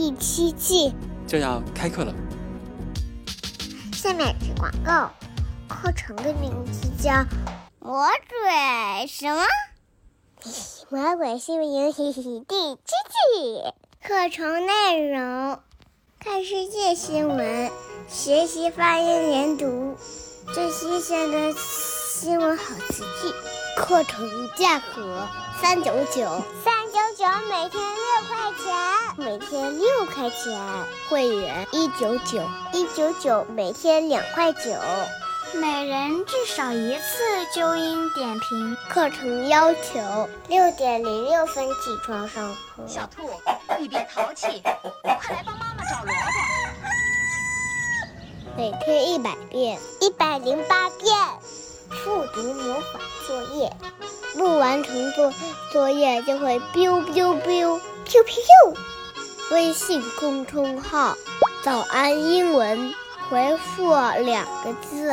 第七季就要开课了。下面是广告，课程的名字叫《魔鬼什么？魔鬼新闻营第七季》。课程内容：看世界新闻，学习发音连读，最新鲜的新闻好词句。课程价格三九九，三九九每天六块钱，每天六块钱。会员一九九，一九九每天两块九，每人至少一次纠音点评。课程要求六点零六分起床上课。小兔，你别淘气，快来帮妈妈找萝卜。每天一百遍，一百零八遍。复读魔法作业，不完成作作业就会 biu biu biu QQ，微信公众号“早安英文”，回复两个字，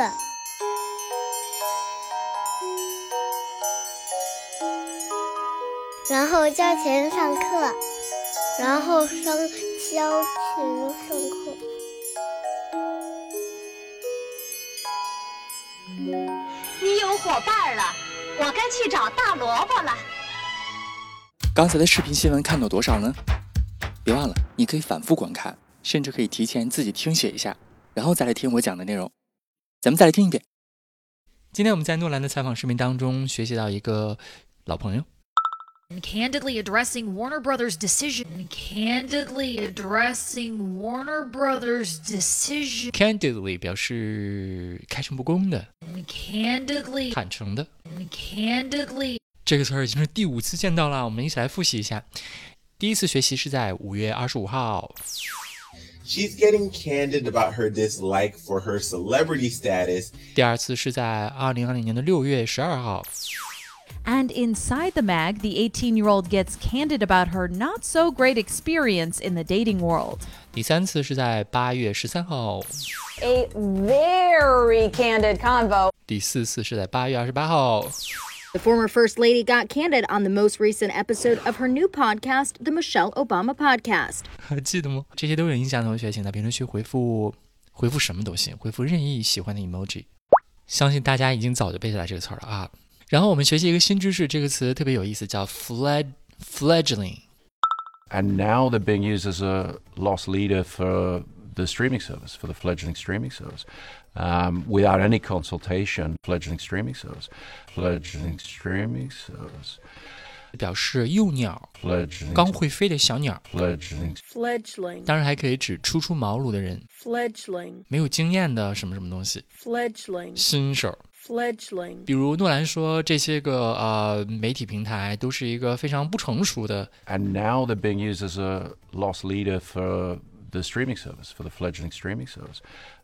然后交钱上课，然后上交钱上课。你有伙伴了，我该去找大萝卜了。刚才的视频新闻看到多少呢？别忘了，你可以反复观看，甚至可以提前自己听写一下，然后再来听我讲的内容。咱们再来听一遍。今天我们在诺兰的采访视频当中学习到一个老朋友。Candidly addressing Warner Brothers' decision. Candidly addressing Warner Brothers' decision. Candidly 表示开诚布公的。Candidly. 坦诚的。Candidly. 这个词儿已经是第五次见到了，我们一起来复习一下。第一次学习是在五月二十五号。 She's getting candid about her dislike for her celebrity status. 第二次是在二零二零年的六月十二号。 And inside the mag, the 18 year old gets candid about her not so great experience in the dating world. 第三次是在八月十三号。 A very candid convo. 第四次是在八月二十八号。 the former First Lady got candid on the most recent episode of her new podcast, The Michelle Obama Podcast。还记得吗？这些都有影响同学，请在评论区回复回复什么都行，回复任意喜欢的 emoji。相信大家已经早就背下来这个词儿了啊。然后我们学习一个新知识，这个词特别有意思，叫 flag fledgling。And now they're being used as a loss leader for the streaming service, for the fledgling streaming service, um, without any consultation. Fledgling streaming service, fledgling streaming service. 表示幼鸟、刚会飞的小鸟。fledgling，当然还可以指初出茅庐的人。fledgling，没有经验的什么什么东西。fledgling，新手。fledgling，比如诺兰说这些个呃媒体平台都是一个非常不成熟的。And now they're being used as a loss leader for the streaming service, for the fledgling streaming service,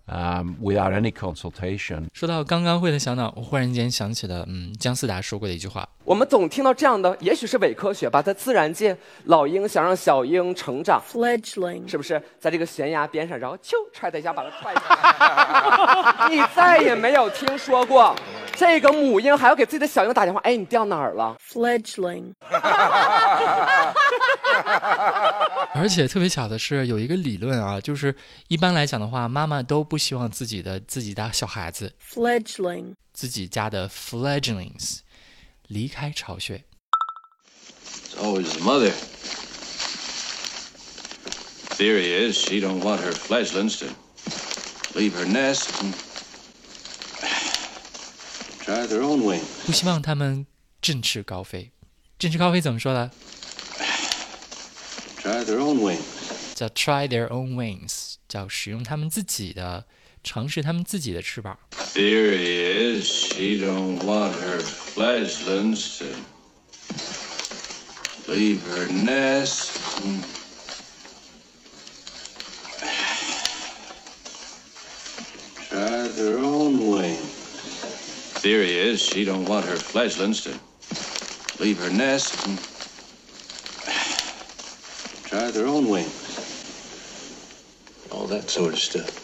um, without any consultation. 说到刚刚会的小脑，我忽然间想起了，嗯，姜思达说过的一句话。 我们总听到这样的，也许是伪科学吧，在自然界，老鹰想让小鹰成长。Fledgling 是不是？在这个悬崖边上，然后咻踹它一下，把它踹下来？你再也没有听说过这个母鹰还要给自己的小鹰打电话，哎，你掉哪儿了？Fledgling 而且特别巧的是，有一个理论啊，就是一般来讲的话，妈妈都不希望自己的自己的小孩子 fledgling 自己家的 fledglings 离开巢穴。It's always the mother. Theory is she don't want her fledglings to leave her nest and try their own wing. 不希望他们振翅高飞。振翅高飞怎么说呢？Try their own wings，叫 try their own wings，叫使用他们自己的，尝试他们自己的翅膀。theory is she don't want her fledglings to leave her nest. Try their own way. Theory is she don't want her fledglings to leave her nest. and Try their own way. All that sort of stuff.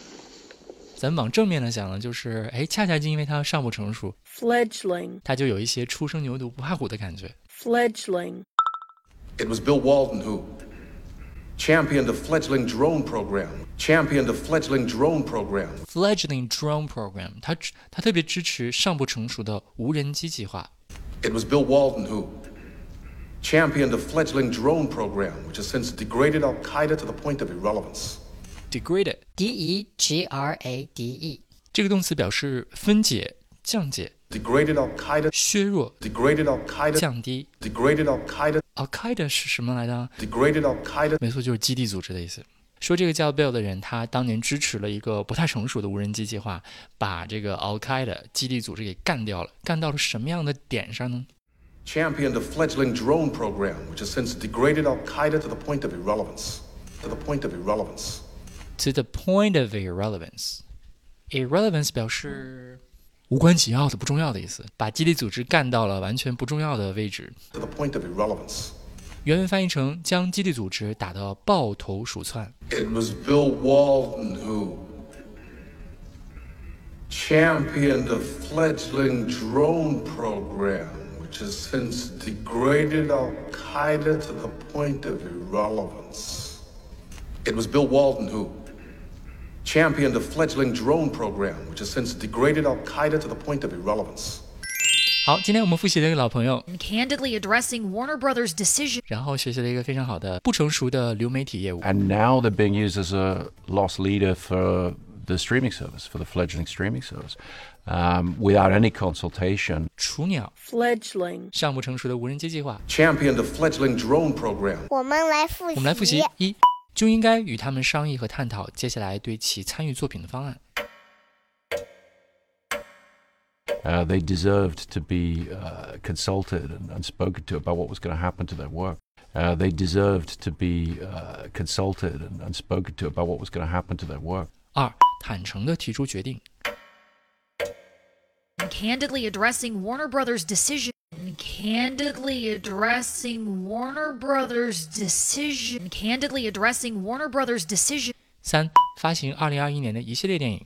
咱们往正面的讲呢，就是哎，恰恰就因为它尚不成熟，fledgling, 它就有一些初生牛犊不怕虎的感觉。fledgling, It was Bill Walton who championed the fledgling drone program, championed the fledgling drone program. Fledgling Drone Program，他他特别支持尚不成熟的无人机计划。It was Bill Walton who championed the fledgling drone program, which has since degraded Al Qaeda to the point of irrelevance. Degraded D E G R A D E，这个动词表示分解、降解、Degraded Al Qaeda, 削弱、degraded Al Qaeda, 降低。degraded Al Qaeda, Al Qaeda 是什么来的？degraded Al Qaeda, 没错，就是基地组织的意思。说这个叫 Bill 的人，他当年支持了一个不太成熟的无人机计划，把这个 Al Qaeda 基地组织给干掉了。干到了什么样的点上呢？championed the fledgling drone program, which has since degraded Al Qaeda to the point of irrelevance. To the point of irrelevance. to the point of irrelevance. 表示无关紧要的、不重要的意思，把基地组织干到了完全不重要的位置。To the point of irrelevance。原文翻译成将基地组织打到抱头鼠窜。It was Bill Walden who championed the fledgling drone program, which has since degraded Al Qaeda to the point of irrelevance. It was Bill Walden who championed the fledgling drone program, which has since degraded Al Qaeda to the point of irrelevance. 好，今天我们复习了一个老朋友， Candidly addressing Warner Brothers' decision 然后学习了一个非常好的不成熟的流媒体业务。 And now they're being used as a loss leader for the streaming service, for the fledgling streaming service, um, without any consultation. 雏鸟 fledgling, 尚不成熟的无人机计划， Championed the fledgling drone program. 我们来复习。我们来复习：一， 就应该与他们商议和探讨接下来对其参与作品的方案。 Uh, they deserved to be uh, consulted and, and spoken to about what was going to happen to their work. Uh, they deserved to be uh, consulted and, and spoken to about what was going to happen to their work. 二，坦诚地提出决定。 candidly addressing Warner Brothers' decision candidly addressing Warner Brothers' decision candidly addressing Warner Brothers' decision 三，发行二零二一年的一系列电影。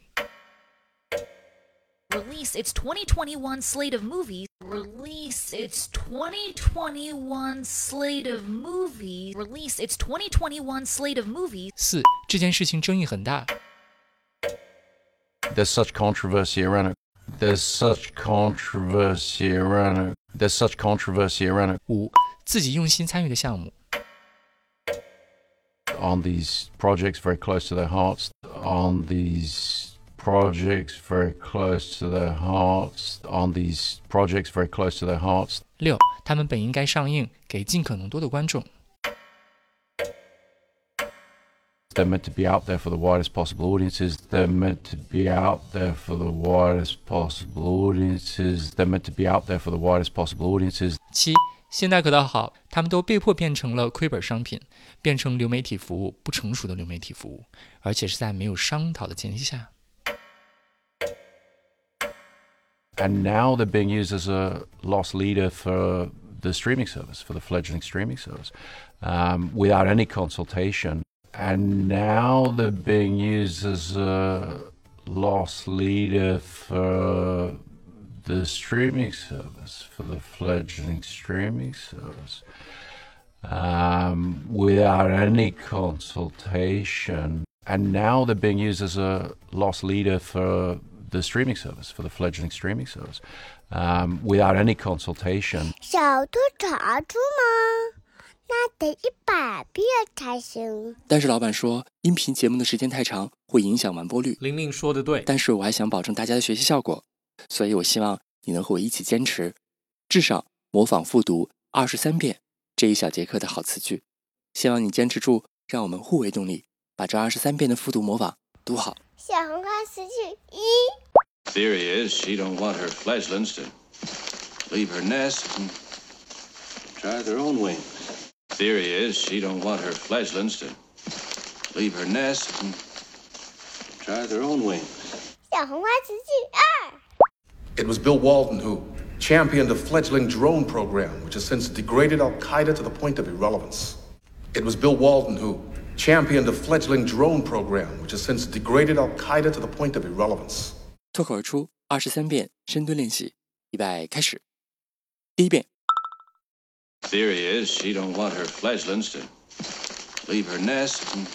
release its 2021 slate of movies release its 2021 slate of movies release its 2021 slate of movies 四，这件事情争议很大。 There's such controversy around it. There's such controversy around it. There's such controversy around it. 五，自己用心参与的项目。 on these projects very close to their hearts, on these projects very close to their hearts, on these projects very close to their hearts. 六，他们本应该上映给尽可能多的观众。 They're meant to be out there for the widest possible audiences. They're meant to be out there for the widest possible audiences. They're meant to be out there for the widest possible audiences. 七，现在可倒好，他们都被迫变成了亏本商品，变成流媒体服务，不成熟的流媒体服务，而且是在没有商讨的前提下。 And now they're being used as a loss leader for the streaming service, for the fledgling streaming service, um, without any consultation. and now they're being used as a uh, loss leader for the streaming service, for the fledgling streaming service, um, without any consultation. And now they're being used as a loss leader for the streaming service, for the fledgling streaming service, um, without any consultation. 小兔查出吗？那得一百遍才行。但是老板说，音频节目的时间太长，会影响完播率。玲玲说的对，但是我还想保证大家的学习效果，所以我希望你能和我一起坚持，至少模仿复读二十三遍这一小节课的好词句。希望你坚持住，让我们互为动力，把这二十三遍的复读模仿读好。小红花词句一。Theory is she don't want her fledglings to leave her nest and try their own wings. Theory is she don't want her fledglings to leave her nest and try their own wings. 小红花词句二。 It was Bill Walton who championed a fledgling drone program which has since degraded Al Qaeda to the point of irrelevance. It was Bill Walton who championed a fledgling drone program which has since degraded Al Qaeda to the point of irrelevance. 脱口而出二十三遍深蹲练习，预备开始。第一遍， Theory is she don't want her fledglings to leave her nest and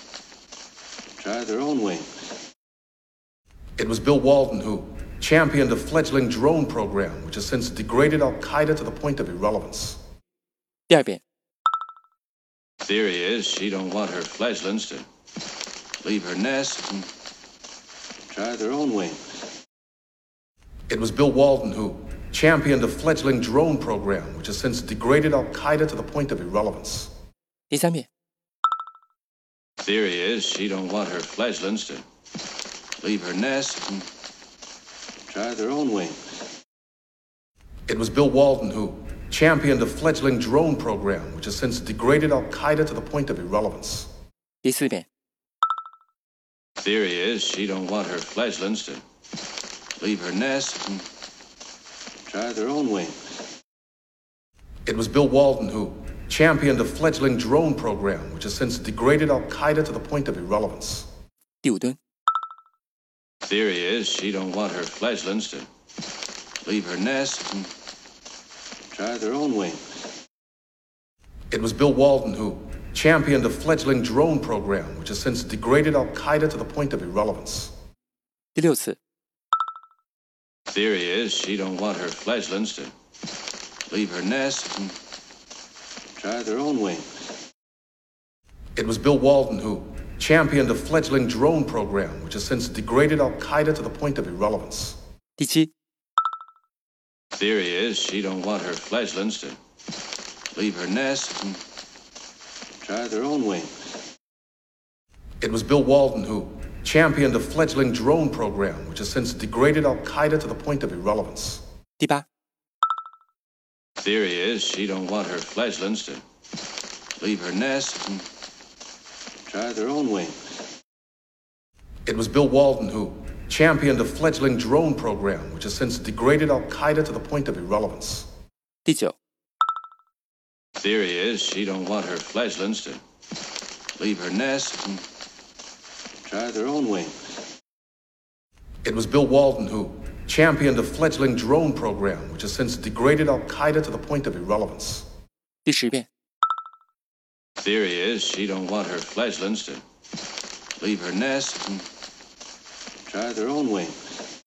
try their own wings. It was Bill Walton who championed a fledgling drone program which has since degraded Al Qaeda to the point of irrelevance. 第二遍， Theory is she don't want her fledglings to leave her nest and try their own wings. It was Bill Walton who championed a fledgling drone program which has since degraded Al Qaeda to the point of irrelevance. 第三遍， Theory is she don't want her fledglings to leave her nest and try their own wings. It was Bill Walton who championed a fledgling drone program which has since degraded Al Qaeda to the point of irrelevance. 第四遍， Theory is she don't want her fledglings to leave her nest and try their own wings. It was Bill Walton who championed a fledgling drone program which has since degraded Al Qaeda to the point of irrelevance. 第五蹲， Theory is she don't want her fledglings to leave her nest and try their own wings. It was Bill Walton who championed a fledgling drone program which has since degraded Al Qaeda to the point of irrelevance. 第六次， Theory is she don't want her fledglings to leave her nest and try their own wings. It was Bill Walden who championed the fledgling drone program which has since degraded Al Qaeda to the point of irrelevance. 第七，Theory is she don't want her fledglings to leave her nest and try their own wings. It was Bill Walden who championed a fledgling drone program which has since degraded Al Qaeda to the point of irrelevance. 第八， Theory is she don't want her fledglings to leave her nest and try their own wings. It was Bill Walton who championed a fledgling drone program which has since degraded Al Qaeda to the point of irrelevance. 第九， Theory is she don't want her fledglings to leave her nest and try their own wings. It was Bill Walton who championed a fledgling drone program which has since degraded Al Qaeda to the point of irrelevance. 第十遍， Theory is she don't want her fledglings to leave her nest and try their own wings.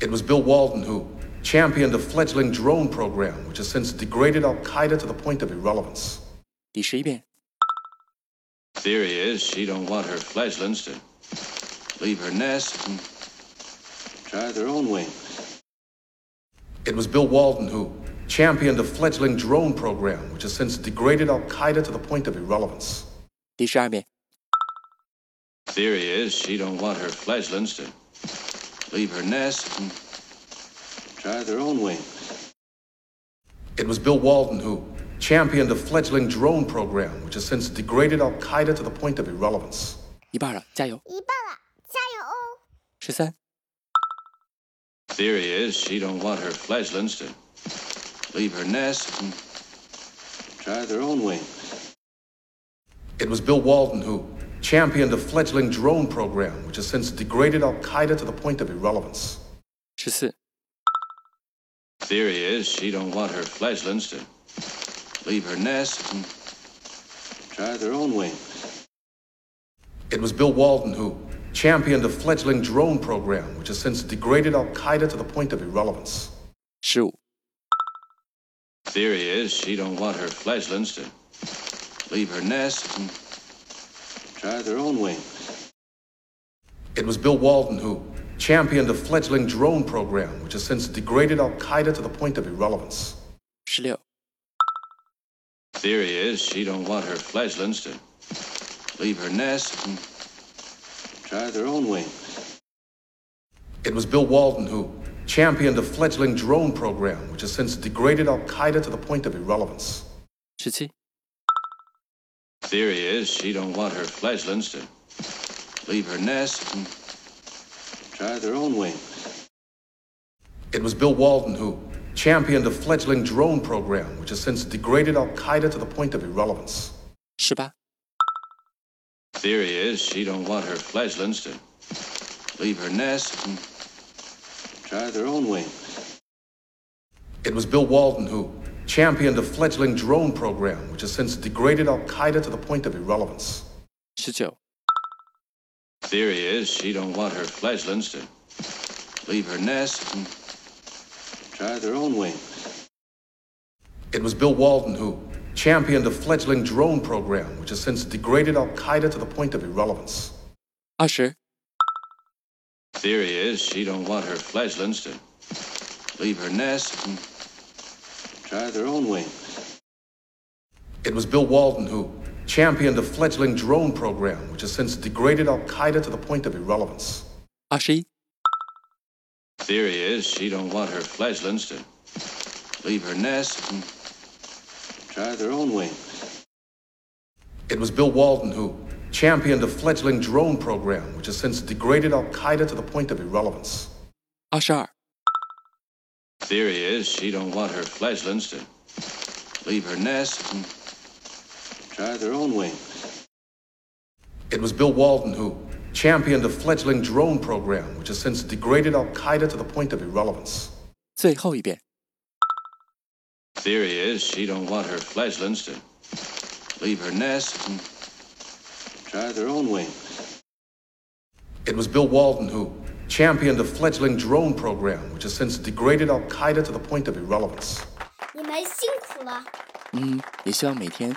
It was Bill Walton who championed a fledgling drone program which has since degraded Al Qaeda to the point of irrelevance. 第十一遍， Theory is she don't want her fledglings to leave her nest and try their own wings. It was Bill Walton who championed a fledgling drone program which has since degraded Al Qaeda to the point of irrelevance. 第十二遍， Theory is she don't want her fledglings to leave her nest and try their own wings. It was Bill Walton who championed a fledgling drone program which has since degraded Al Qaeda to the point of irrelevance. 一半了，加油！一半了，加油哦！十三， Theory is she don't want her fledglings to leave her nest and try their own wings. It was Bill Walton who championed a fledgling drone program which has since degraded Al Qaeda to the point of irrelevance. 十四， Theory is she don't want her fledglings to leave her nest and try their own wings. It was Bill Walden who championed the fledgling drone program, which has since degraded Al Qaeda to the point of irrelevance. Shoot. Theory is she don't want her fledglings to leave her nest and try their own wings. It was Bill Walden who championed the fledgling drone program, which has since degraded Al Qaeda to the point of irrelevance. 十六。Theory is she don't want her fledglings to leave her nest and try their own wings. It was Bill Walden who championed the fledgling drone program which has since degraded Al Qaeda to the point of irrelevance. 十七，Theory is she don't want her fledglings to leave her nest and try their own wings. It was Bill Walden who championed the fledgling drone program, which has since degraded Al Qaeda to the point of irrelevance. Eighteen. Theory is she don't want her fledglings to leave her nest and try their own wings. It was Bill Walden who championed the fledgling drone program, which has since degraded Al Qaeda to the point of irrelevance. 19. Theory is she don't want her fledglings to leave her nest and try their own wings. It was Bill Walden who championed the fledgling drone program, which has since degraded Al Qaeda to the point of irrelevance. Usher. Theory is she don't want her fledglings to leave her nest and try their own wings. It was Bill Walden who championed the fledgling drone program, which has since degraded Al Qaeda to the point of irrelevance. Ashi Theory is she don't want her fledglings to leave her nest and try their own wings. It was Bill Walden who championed the fledgling drone program, which has since degraded Al Qaeda to the point of irrelevance. Ashar. Theory is she don't want her fledglings to leave her nest and try their own wings. It was Bill Walden who championed a fledgling drone program, which has since degraded Al Qaeda to the point of irrelevance. 最后一遍。 Theory is she don't want her fledglings to leave her nest and try their own wings. It was Bill Walton who championed a fledgling drone program, which has since degraded Al Qaeda to the point of irrelevance. 你们辛苦了。嗯，也希望每天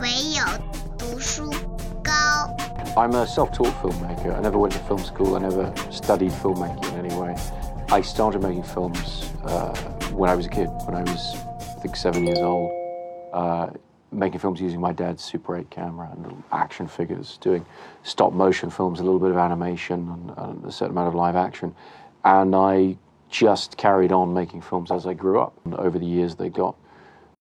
唯有读书高。 I'm a self-taught filmmaker. I never went to film school. I never studied filmmaking in any way. I started making films uh, when I was a kid, when I was, I think, seven years old. Uh, making films using my dad's Super 8 camera and little action figures, doing stop motion films, a little bit of animation and, and a certain amount of live action. And I just carried on making films as I grew up. And over the years, they got